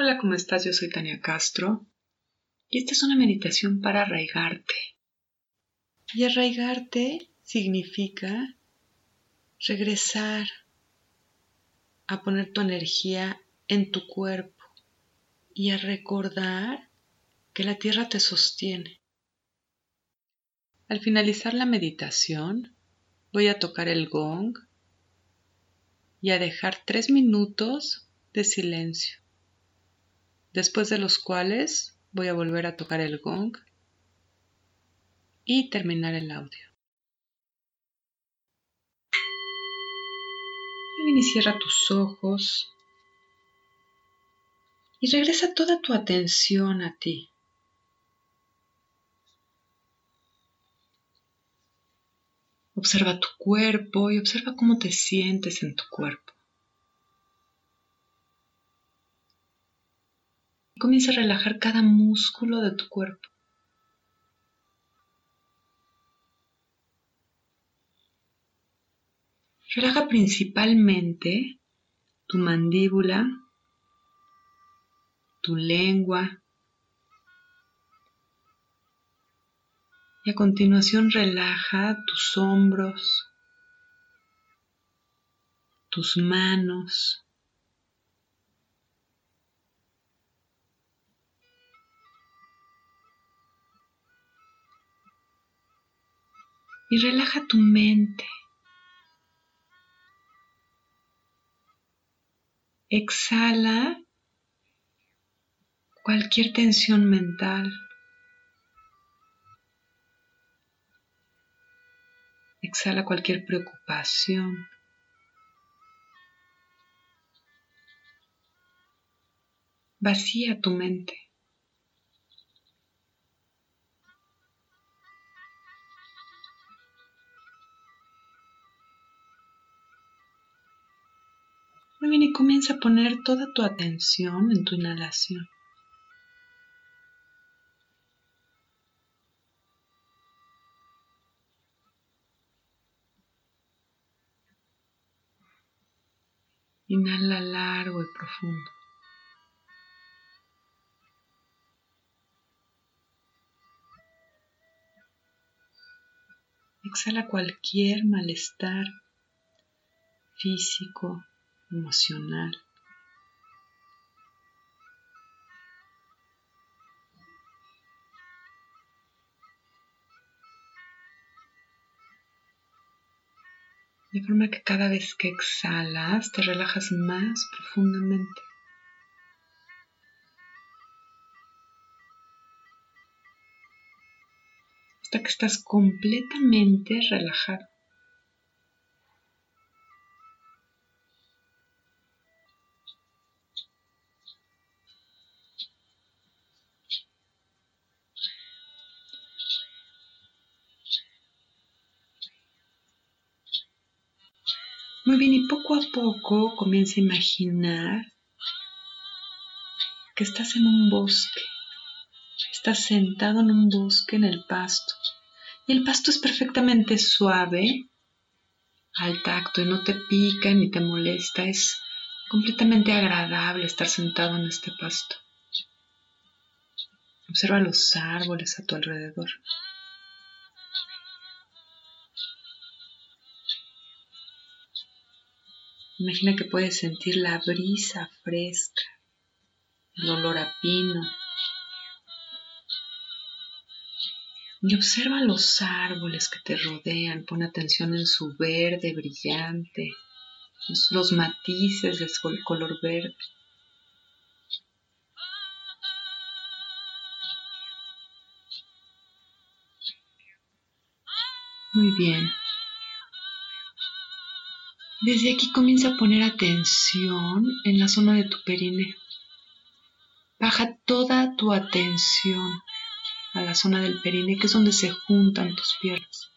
Hola, ¿cómo estás? Yo soy Tania Castro y esta es una meditación para arraigarte. Y arraigarte significa regresar a poner tu energía en tu cuerpo y a recordar que la tierra te sostiene. Al finalizar la meditación, voy a tocar el gong y a dejar tres minutos de silencio después de los cuales voy a volver a tocar el gong y terminar el audio. y cierra tus ojos y regresa toda tu atención a ti. Observa tu cuerpo y observa cómo te sientes en tu cuerpo. Comienza a relajar cada músculo de tu cuerpo. Relaja principalmente tu mandíbula, tu lengua. Y a continuación relaja tus hombros, tus manos, y relaja tu mente. Exhala cualquier tensión mental. Exhala cualquier preocupación. Vacía tu mente. Y comienza a poner toda tu atención en tu inhalación. Inhala largo y profundo. Exhala cualquier malestar físico, emocional. De forma que cada vez que exhalas te relajas más profundamente. Hasta que estás completamente relajado. Poco a poco comienza a imaginar que estás en un bosque. Estás sentado en un bosque en el pasto. Y el pasto es perfectamente suave al tacto y no te pica ni te molesta. Es completamente agradable estar sentado en este pasto. Observa los árboles a tu alrededor. Imagina que puedes sentir la brisa fresca, el olor a pino. Y observa los árboles que te rodean, pon atención en su verde brillante, los matices del color verde. Muy bien. Desde aquí comienza a poner atención en la zona de tu perine. Baja toda tu atención a la zona del perine, que es donde se juntan tus piernas.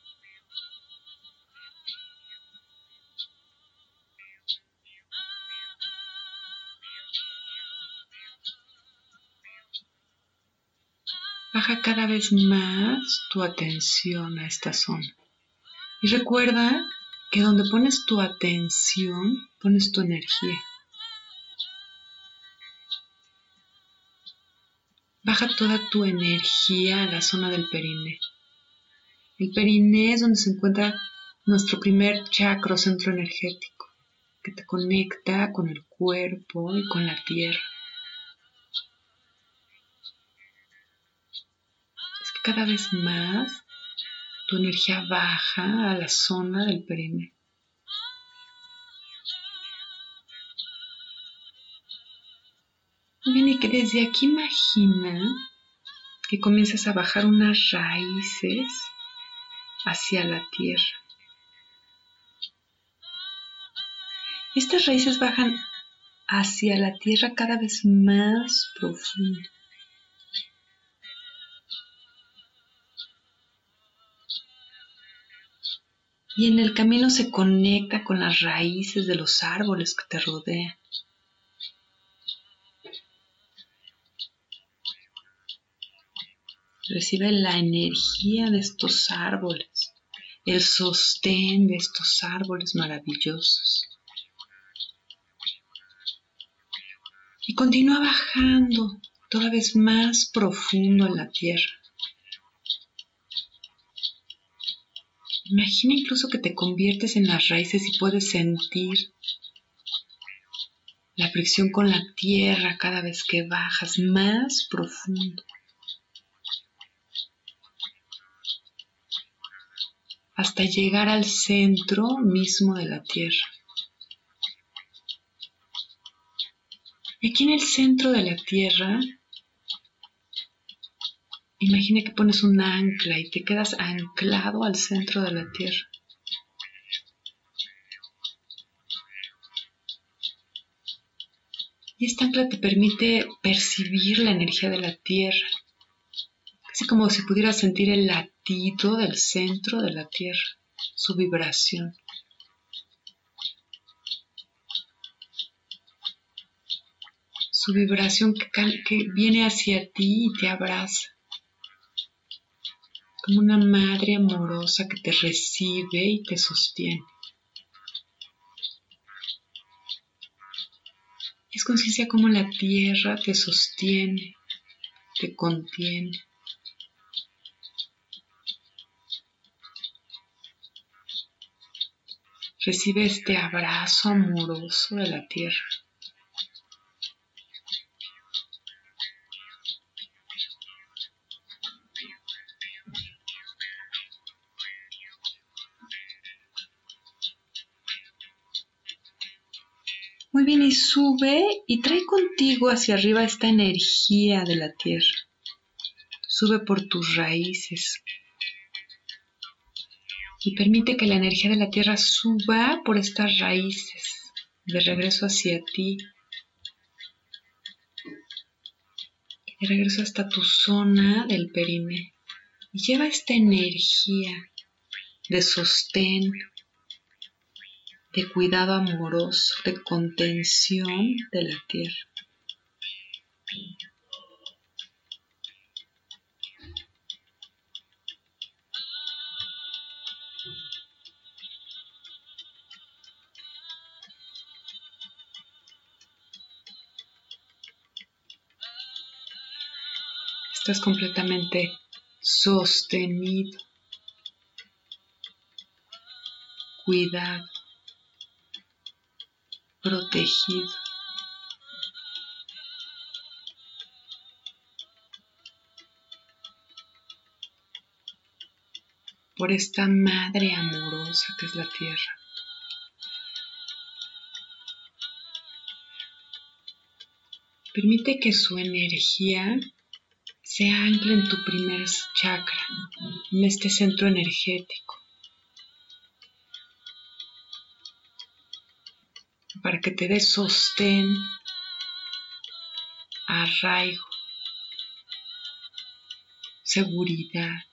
Baja cada vez más tu atención a esta zona. Y recuerda que donde pones tu atención, pones tu energía. baja toda tu energía a la zona del periné. El periné es donde se encuentra nuestro primer chakra centro energético, que te conecta con el cuerpo y con la tierra. Es que cada vez más tu energía baja a la zona del periné. Bien, y que desde aquí imagina que comienzas a bajar unas raíces hacia la tierra. Estas raíces bajan hacia la tierra cada vez más profundo. Y en el camino se conecta con las raíces de los árboles que te rodean. Recibe la energía de estos árboles, el sostén de estos árboles maravillosos. Y continúa bajando toda vez más profundo en la tierra. Imagina incluso que te conviertes en las raíces y puedes sentir la fricción con la tierra cada vez que bajas más profundo. hasta llegar al centro mismo de la Tierra. Y aquí en el centro de la Tierra, imagina que pones un ancla y te quedas anclado al centro de la Tierra. Y esta ancla te permite percibir la energía de la Tierra, casi como si pudieras sentir el latido del centro de la Tierra, su vibración. Su vibración que, que viene hacia ti y te abraza, como una madre amorosa que te recibe y te sostiene. Es conciencia como la tierra te sostiene, te contiene. Recibe este abrazo amoroso de la tierra. Y trae contigo hacia arriba esta energía de la tierra. Sube por tus raíces, y permite que la energía de la tierra suba por estas raíces de regreso hacia ti. De regreso hasta tu zona del perine. Y lleva esta energía de sostén, de cuidado amoroso, de contención de la tierra. Estás completamente sostenido, cuidado, protegido. por esta madre amorosa que es la tierra. Permite que su energía se ancla en tu primer chakra, en este centro energético. Para que te dé sostén, arraigo, seguridad.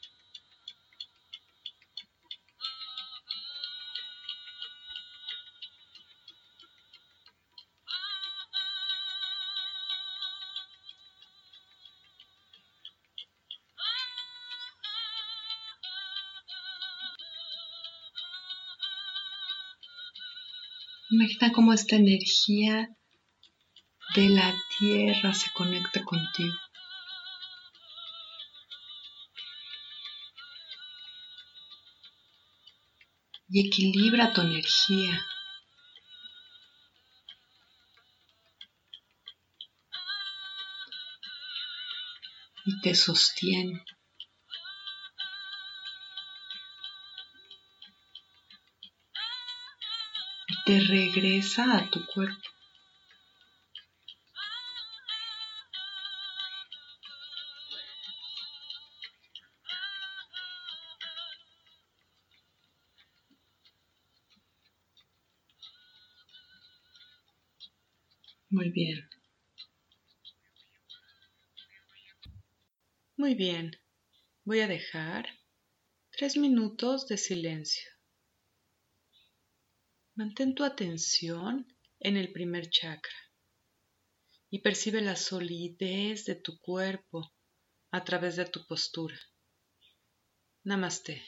Imagina cómo esta energía de la tierra se conecta contigo. Y equilibra tu energía. Y te sostiene. Te regresa a tu cuerpo. Muy bien. Muy bien. Voy a dejar tres minutos de silencio. Mantén tu atención en el primer chakra y percibe la solidez de tu cuerpo a través de tu postura. Namaste.